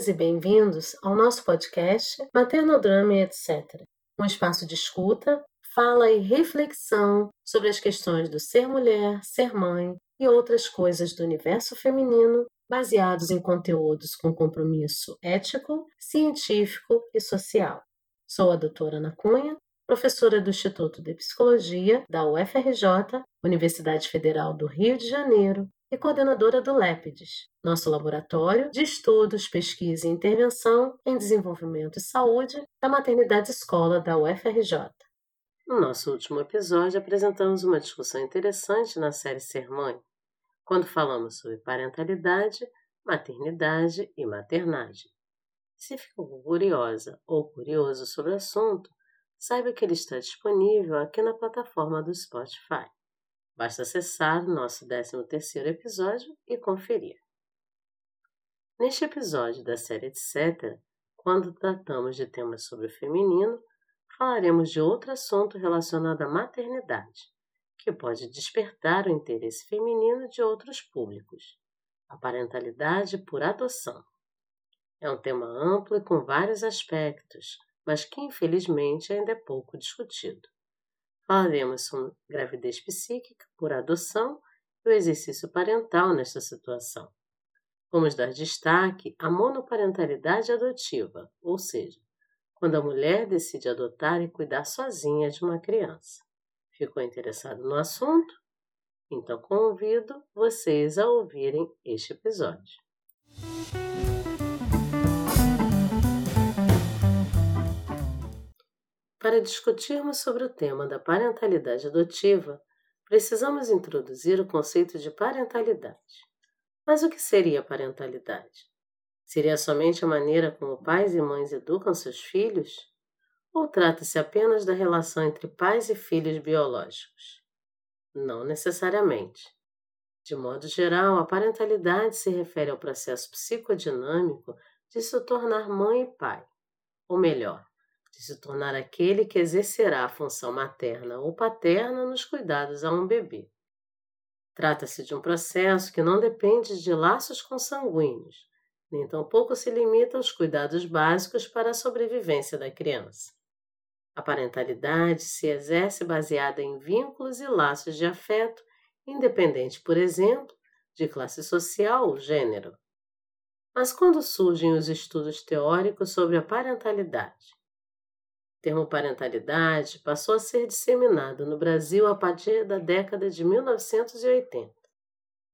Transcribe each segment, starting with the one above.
Bem-vindas e bem-vindos ao nosso podcast Maternodrama e etc. Um espaço de escuta, fala e reflexão sobre as questões do ser mulher, ser mãe e outras coisas do universo feminino, baseados em conteúdos com compromisso ético, científico e social. Sou a doutora Ana Cunha, professora do Instituto de Psicologia da UFRJ, Universidade Federal do Rio de Janeiro, e coordenadora do LEPIDES, nosso laboratório de estudos, pesquisa e intervenção em desenvolvimento e saúde da maternidade escola da UFRJ. No nosso último episódio, apresentamos uma discussão interessante na série Ser Mãe, quando falamos sobre parentalidade, maternidade e maternagem. Se ficou curiosa ou curioso sobre o assunto, saiba que ele está disponível aqui na plataforma do Spotify. Basta acessar nosso 13º episódio e conferir. Neste episódio da série Etc., quando tratamos de temas sobre o feminino, falaremos de outro assunto relacionado à maternidade, que pode despertar o interesse feminino de outros públicos, a parentalidade por adoção. É um tema amplo e com vários aspectos, mas que infelizmente ainda é pouco discutido. Falaremos sobre gravidez psíquica por adoção e o exercício parental nesta situação. Vamos dar destaque à monoparentalidade adotiva, ou seja, quando a mulher decide adotar e cuidar sozinha de uma criança. Ficou interessado no assunto? Então convido vocês a ouvirem este episódio. Para discutirmos sobre o tema da parentalidade adotiva, precisamos introduzir o conceito de parentalidade. Mas o que seria parentalidade? Seria somente a maneira como pais e mães educam seus filhos? Ou trata-se apenas da relação entre pais e filhos biológicos? Não necessariamente. De modo geral, a parentalidade se refere ao processo psicodinâmico de se tornar mãe e pai, ou melhor, de se tornar aquele que exercerá a função materna ou paterna nos cuidados a um bebê. Trata-se de um processo que não depende de laços consanguíneos, nem tampouco se limita aos cuidados básicos para a sobrevivência da criança. A parentalidade se exerce baseada em vínculos e laços de afeto, independente, por exemplo, de classe social ou gênero. Mas quando surgem os estudos teóricos sobre a parentalidade? Termo parentalidade passou a ser disseminado no Brasil a partir da década de 1980.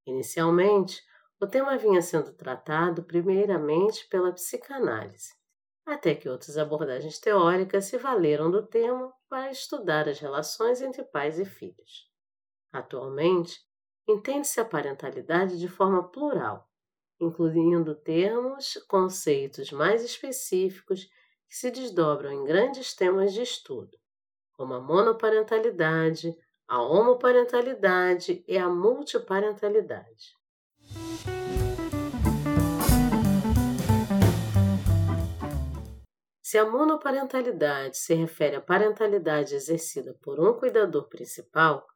Inicialmente, o tema vinha sendo tratado primeiramente pela psicanálise, até que outras abordagens teóricas se valeram do tema para estudar as relações entre pais e filhos. Atualmente, entende-se a parentalidade de forma plural, incluindo termos, conceitos mais específicos que se desdobram em grandes temas de estudo, como a monoparentalidade, a homoparentalidade e a multiparentalidade. Se a monoparentalidade se refere à parentalidade exercida por um cuidador principal,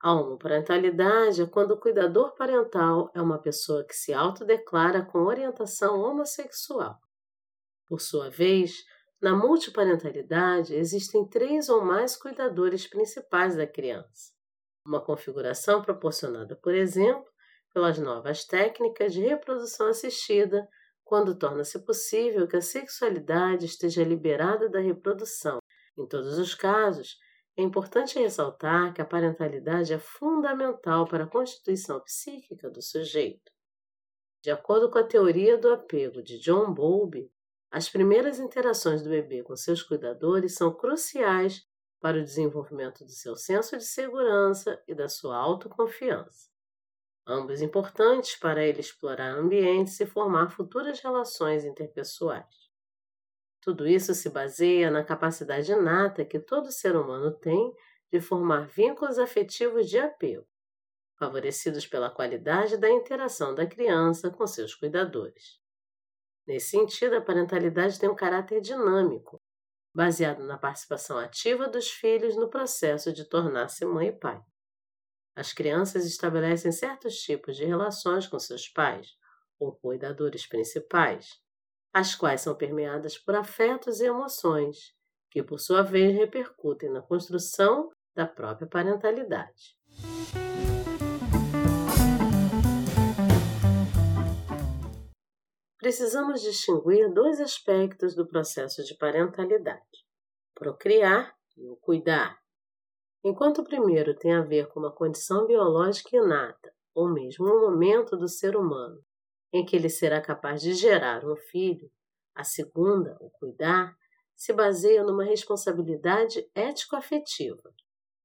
a homoparentalidade é quando o cuidador parental é uma pessoa que se autodeclara com orientação homossexual. Por sua vez, na multiparentalidade existem três ou mais cuidadores principais da criança. Uma configuração proporcionada, por exemplo, pelas novas técnicas de reprodução assistida, quando torna-se possível que a sexualidade esteja liberada da reprodução. Em todos os casos, é importante ressaltar que a parentalidade é fundamental para a constituição psíquica do sujeito. De acordo com a teoria do apego de John Bowlby, as primeiras interações do bebê com seus cuidadores são cruciais para o desenvolvimento do seu senso de segurança e da sua autoconfiança. Ambos importantes para ele explorar ambientes e formar futuras relações interpessoais. Tudo isso se baseia na capacidade inata que todo ser humano tem de formar vínculos afetivos de apego, favorecidos pela qualidade da interação da criança com seus cuidadores. Nesse sentido, a parentalidade tem um caráter dinâmico, baseado na participação ativa dos filhos no processo de tornar-se mãe e pai. As crianças estabelecem certos tipos de relações com seus pais ou cuidadores principais. as quais são permeadas por afetos e emoções, que por sua vez repercutem na construção da própria parentalidade. Precisamos distinguir dois aspectos do processo de parentalidade: procriar e o cuidar. Enquanto o primeiro tem a ver com uma condição biológica inata, ou mesmo um momento do ser humano em que ele será capaz de gerar um filho, a segunda, o cuidar, se baseia numa responsabilidade ético-afetiva,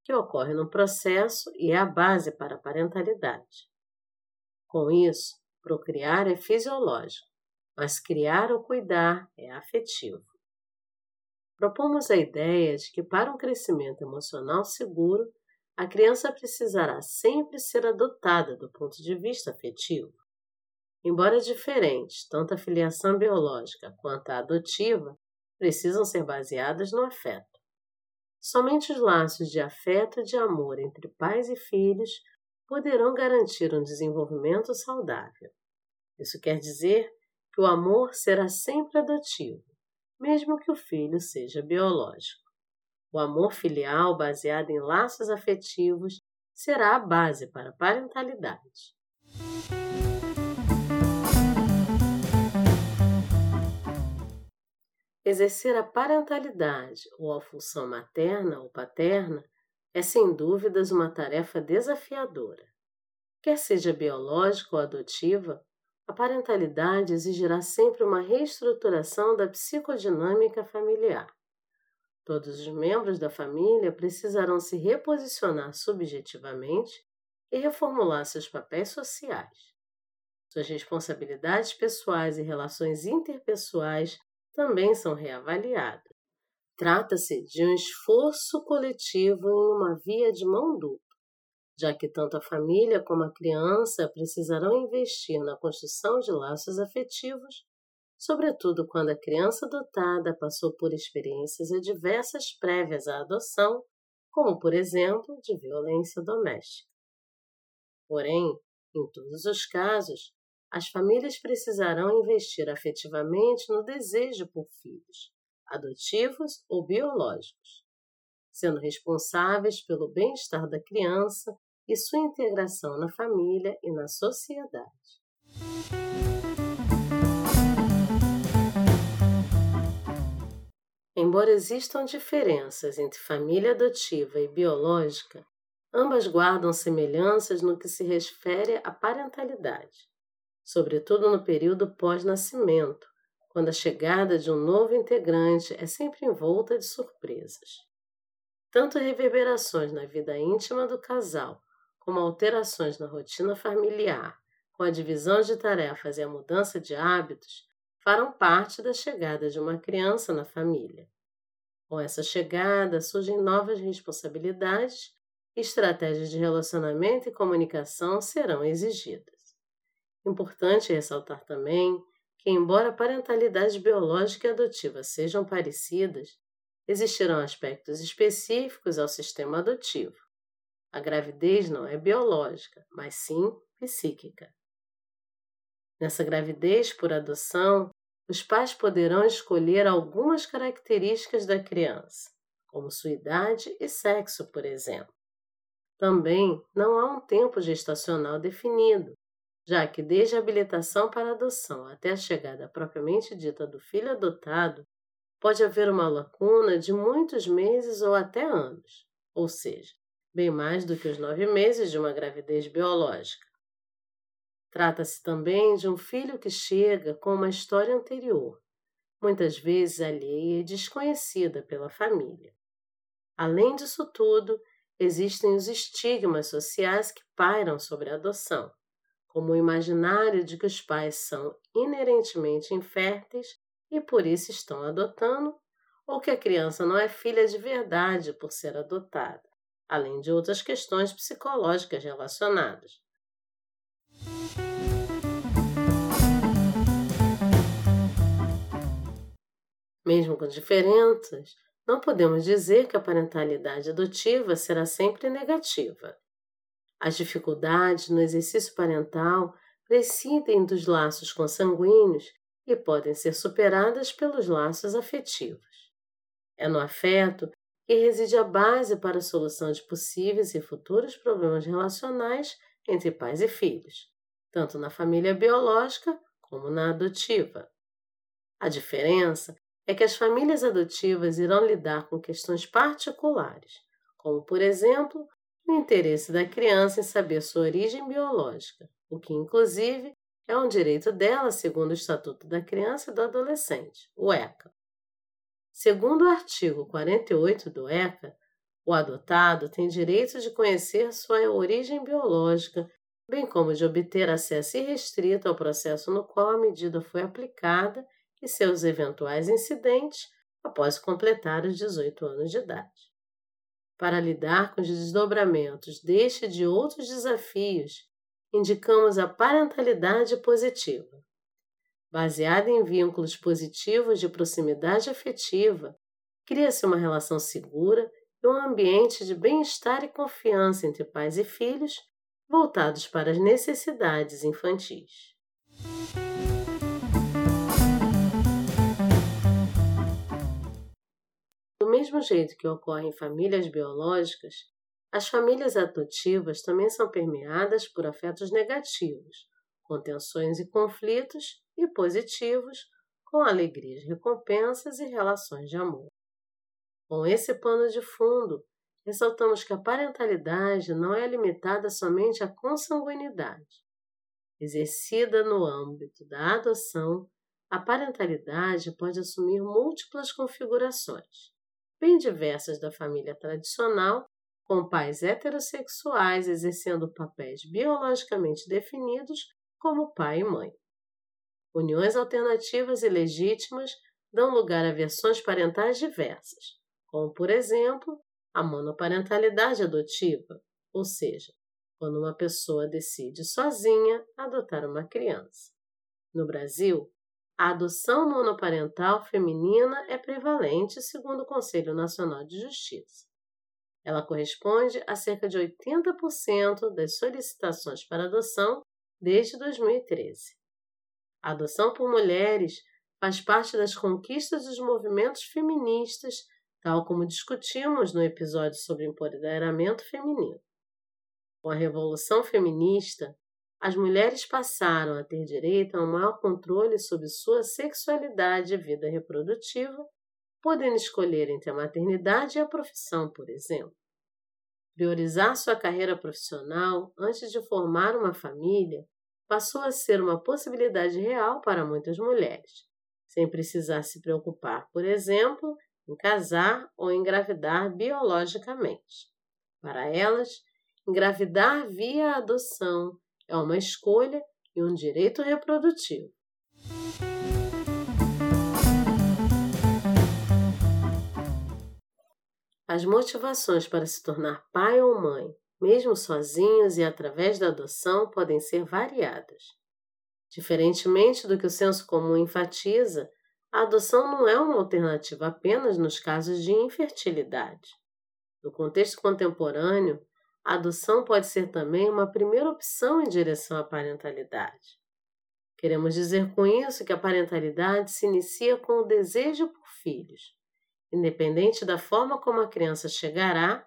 que ocorre no processo e é a base para a parentalidade. Com isso, procriar é fisiológico, mas criar ou cuidar é afetivo. Propomos a ideia de que, para um crescimento emocional seguro, a criança precisará sempre ser adotada do ponto de vista afetivo. Embora diferentes, tanto a filiação biológica quanto a adotiva precisam ser baseadas no afeto. Somente os laços de afeto e de amor entre pais e filhos poderão garantir um desenvolvimento saudável. Isso quer dizer que o amor será sempre adotivo, mesmo que o filho seja biológico. O amor filial, baseado em laços afetivos, será a base para a parentalidade. Exercer a parentalidade ou a função materna ou paterna é sem dúvidas uma tarefa desafiadora. Quer seja biológica ou adotiva, a parentalidade exigirá sempre uma reestruturação da psicodinâmica familiar. Todos os membros da família precisarão se reposicionar subjetivamente e reformular seus papéis sociais. Suas responsabilidades pessoais e relações interpessoais também são reavaliadas. Trata-se de um esforço coletivo em uma via de mão dupla já que tanto a família como a criança precisarão investir na construção de laços afetivos, sobretudo quando a criança adotada passou por experiências adversas prévias à adoção, como, por exemplo, de violência doméstica. Porém, em todos os casos, as famílias precisarão investir afetivamente no desejo por filhos, adotivos ou biológicos, sendo responsáveis pelo bem-estar da criança e sua integração na família e na sociedade. Embora existam diferenças entre família adotiva e biológica, ambas guardam semelhanças no que se refere à parentalidade, sobretudo no período pós-nascimento, quando a chegada de um novo integrante é sempre envolta de surpresas. Tanto reverberações na vida íntima do casal como alterações na rotina familiar, com a divisão de tarefas e a mudança de hábitos, farão parte da chegada de uma criança na família. Com essa chegada surgem novas responsabilidades e estratégias de relacionamento e comunicação serão exigidas. Importante ressaltar também que, embora a parentalidade biológica e adotiva sejam parecidas, existirão aspectos específicos ao sistema adotivo. A gravidez não é biológica, mas sim psíquica. Nessa gravidez por adoção, os pais poderão escolher algumas características da criança, como sua idade e sexo, por exemplo. Também não há um tempo gestacional definido, já que desde a habilitação para adoção até a chegada propriamente dita do filho adotado, pode haver uma lacuna de muitos meses ou até anos, ou seja, bem mais do que os nove meses de uma gravidez biológica. Trata-se também de um filho que chega com uma história anterior, muitas vezes alheia e desconhecida pela família. Além disso tudo, existem os estigmas sociais que pairam sobre a adoção, como o imaginário de que os pais são inerentemente inférteis e por isso estão adotando, ou que a criança não é filha de verdade por ser adotada além de outras questões psicológicas relacionadas. Mesmo com diferenças, não podemos dizer que a parentalidade adotiva será sempre negativa. As dificuldades no exercício parental prescindem dos laços consanguíneos e podem ser superadas pelos laços afetivos. É no afeto que reside a base para a solução de possíveis e futuros problemas relacionais entre pais e filhos, tanto na família biológica como na adotiva. A diferença é que as famílias adotivas irão lidar com questões particulares, como, por exemplo, o interesse da criança em saber sua origem biológica, o que, inclusive, é um direito dela, segundo o Estatuto da Criança e do Adolescente, o ECA. Segundo o artigo 48 do ECA, o adotado tem direito de conhecer sua origem biológica, bem como de obter acesso irrestrito ao processo no qual a medida foi aplicada e seus eventuais incidentes após completar os 18 anos de idade. Para lidar com os desdobramentos deste e de outros desafios, indicamos a parentalidade positiva. Baseada em vínculos positivos de proximidade afetiva, cria-se uma relação segura e um ambiente de bem-estar e confiança entre pais e filhos voltados para as necessidades infantis. Do mesmo jeito que ocorre em famílias biológicas, as famílias adotivas também são permeadas por afetos negativos, com tensões e conflitos, e positivos, com alegrias, recompensas e relações de amor. Com esse pano de fundo, ressaltamos que a parentalidade não é limitada somente à consanguinidade. Exercida no âmbito da adoção, a parentalidade pode assumir múltiplas configurações, bem diversas da família tradicional com pais heterossexuais exercendo papéis biologicamente definidos como pai e mãe. Uniões alternativas e legítimas dão lugar a versões parentais diversas, como, por exemplo, a monoparentalidade adotiva, ou seja, quando uma pessoa decide sozinha adotar uma criança. No Brasil, a adoção monoparental feminina é prevalente, segundo o Conselho Nacional de Justiça. Ela corresponde a cerca de 80% das solicitações para adoção desde 2013. A adoção por mulheres faz parte das conquistas dos movimentos feministas, tal como discutimos no episódio sobre empoderamento feminino. Com a Revolução Feminista, as mulheres passaram a ter direito a um maior controle sobre sua sexualidade e vida reprodutiva podendo escolher entre a maternidade e a profissão, por exemplo. Priorizar sua carreira profissional antes de formar uma família passou a ser uma possibilidade real para muitas mulheres, sem precisar se preocupar, por exemplo, em casar ou engravidar biologicamente. Para elas, engravidar via adoção é uma escolha e um direito reprodutivo. As motivações para se tornar pai ou mãe, mesmo sozinhos e através da adoção, podem ser variadas. Diferentemente do que o senso comum enfatiza, a adoção não é uma alternativa apenas nos casos de infertilidade. No contexto contemporâneo, a adoção pode ser também uma primeira opção em direção à parentalidade. Queremos dizer com isso que a parentalidade se inicia com o desejo por filhos, independente da forma como a criança chegará,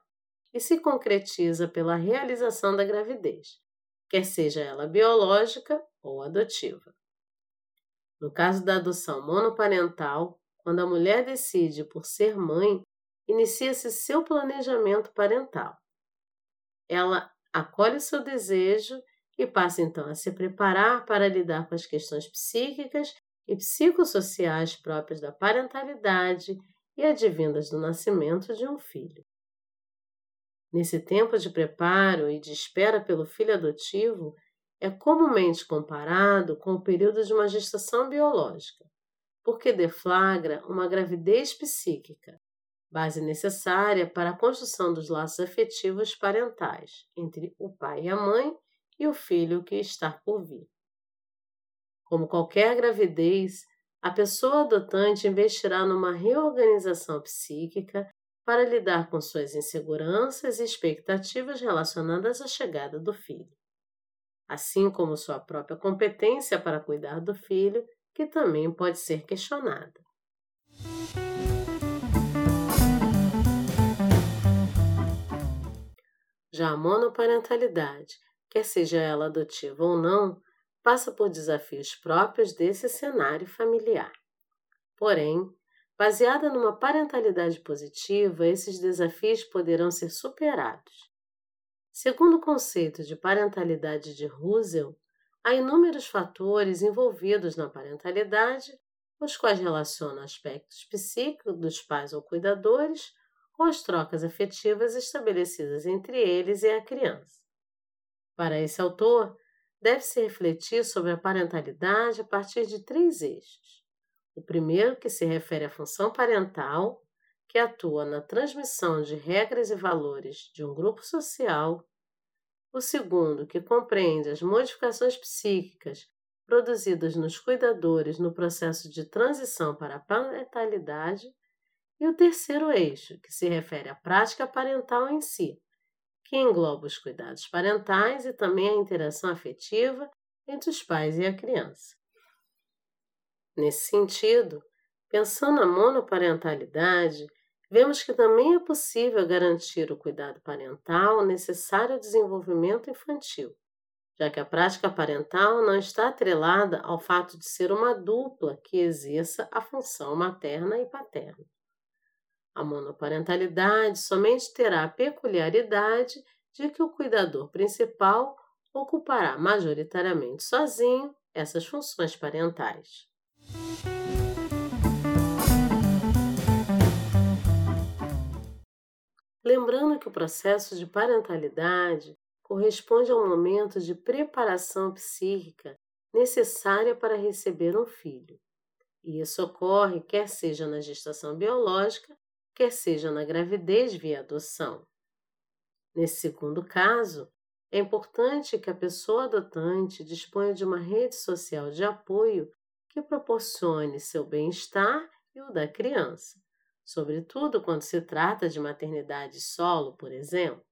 e se concretiza pela realização da gravidez, quer seja ela biológica ou adotiva. No caso da adoção monoparental, quando a mulher decide por ser mãe, inicia-se seu planejamento parental. Ela acolhe seu desejo e passa então a se preparar para lidar com as questões psíquicas e psicossociais próprias da parentalidade e advindas do nascimento de um filho. Nesse tempo de preparo e de espera pelo filho adotivo, é comumente comparado com o período de uma gestação biológica, porque deflagra uma gravidez psíquica, base necessária para a construção dos laços afetivos parentais entre o pai e a mãe e o filho que está por vir. Como qualquer gravidez, a pessoa adotante investirá numa reorganização psíquica para lidar com suas inseguranças e expectativas relacionadas à chegada do filho, assim como sua própria competência para cuidar do filho, que também pode ser questionada. Já a monoparentalidade, quer seja ela adotiva ou não, passa por desafios próprios desse cenário familiar. Porém, baseada numa parentalidade positiva, esses desafios poderão ser superados. Segundo o conceito de parentalidade de Russell, há inúmeros fatores envolvidos na parentalidade, os quais relacionam aspectos psíquicos dos pais ou cuidadores com as trocas afetivas estabelecidas entre eles e a criança. Para esse autor, deve-se refletir sobre a parentalidade a partir de três eixos. O primeiro, que se refere à função parental, que atua na transmissão de regras e valores de um grupo social. O segundo, que compreende as modificações psíquicas produzidas nos cuidadores no processo de transição para a parentalidade. E o terceiro eixo, que se refere à prática parental em si, que engloba os cuidados parentais e também a interação afetiva entre os pais e a criança. Nesse sentido, pensando na monoparentalidade, vemos que também é possível garantir o cuidado parental necessário ao desenvolvimento infantil, já que a prática parental não está atrelada ao fato de ser uma dupla que exerça a função materna e paterna. A monoparentalidade somente terá a peculiaridade de que o cuidador principal ocupará majoritariamente sozinho essas funções parentais. Lembrando que o processo de parentalidade corresponde a um momento de preparação psíquica necessária para receber um filho. E isso ocorre quer seja na gestação biológica, quer seja na gravidez via adoção. Nesse segundo caso, é importante que a pessoa adotante disponha de uma rede social de apoio que proporcione seu bem-estar e o da criança, sobretudo quando se trata de maternidade solo, por exemplo.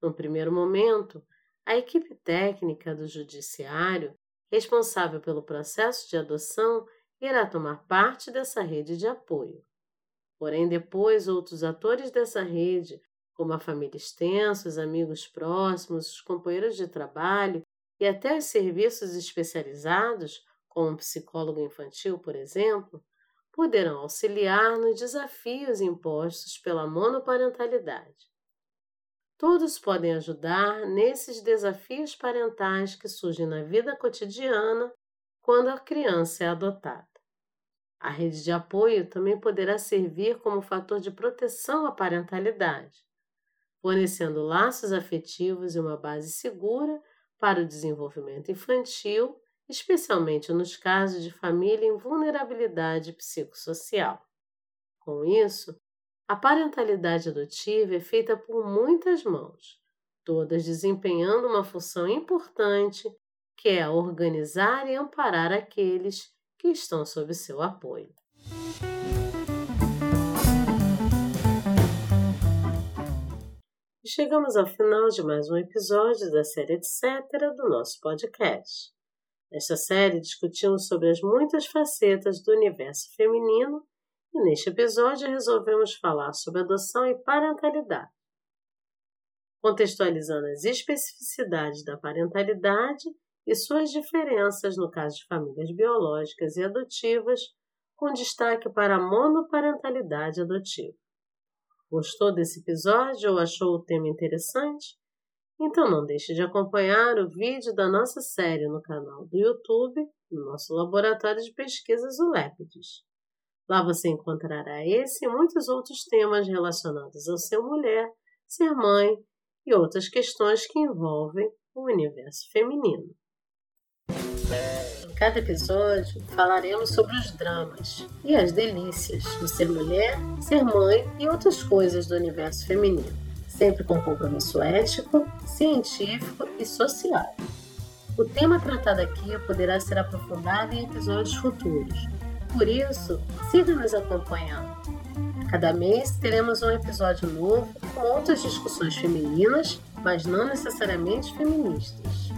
No primeiro momento, a equipe técnica do Judiciário, responsável pelo processo de adoção, irá tomar parte dessa rede de apoio. Porém, depois, outros atores dessa rede, como a família extensa, os amigos próximos, os companheiros de trabalho e até os serviços especializados, como um psicólogo infantil, por exemplo, poderão auxiliar nos desafios impostos pela monoparentalidade. Todos podem ajudar nesses desafios parentais que surgem na vida cotidiana quando a criança é adotada. A rede de apoio também poderá servir como fator de proteção à parentalidade, fornecendo laços afetivos e uma base segura para o desenvolvimento infantil, especialmente nos casos de família em vulnerabilidade psicossocial. Com isso, a parentalidade adotiva é feita por muitas mãos, todas desempenhando uma função importante que é organizar e amparar aqueles que estão sob seu apoio. Chegamos ao final de mais um episódio da série Etc. do nosso podcast. Nesta série discutimos sobre as muitas facetas do universo feminino e neste episódio resolvemos falar sobre adoção e parentalidade. Contextualizando as especificidades da parentalidade e suas diferenças no caso de famílias biológicas e adotivas, com destaque para a monoparentalidade adotiva. Gostou desse episódio ou achou o tema interessante? Então não deixe de acompanhar o vídeo da nossa série no canal do YouTube, no nosso laboratório de pesquisas ULEPIDS. Lá você encontrará esse e muitos outros temas relacionados ao ser mulher, ser mãe e outras questões que envolvem o universo feminino. Em cada episódio falaremos sobre os dramas e as delícias do ser mulher, ser mãe e outras coisas do universo feminino, sempre com compromisso ético, científico e social. O tema tratado aqui poderá ser aprofundado em episódios futuros, por isso, siga nos acompanhando. Cada mês teremos um episódio novo com outras discussões femininas, mas não necessariamente feministas.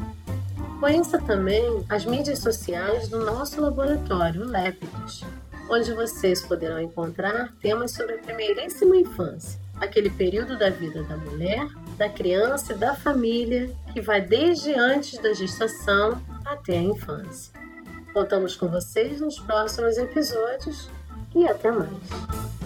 Conheça também as mídias sociais do nosso laboratório, Lépidos, onde vocês poderão encontrar temas sobre a primeiríssima infância, aquele período da vida da mulher, da criança e da família que vai desde antes da gestação até a infância. Contamos com vocês nos próximos episódios e até mais.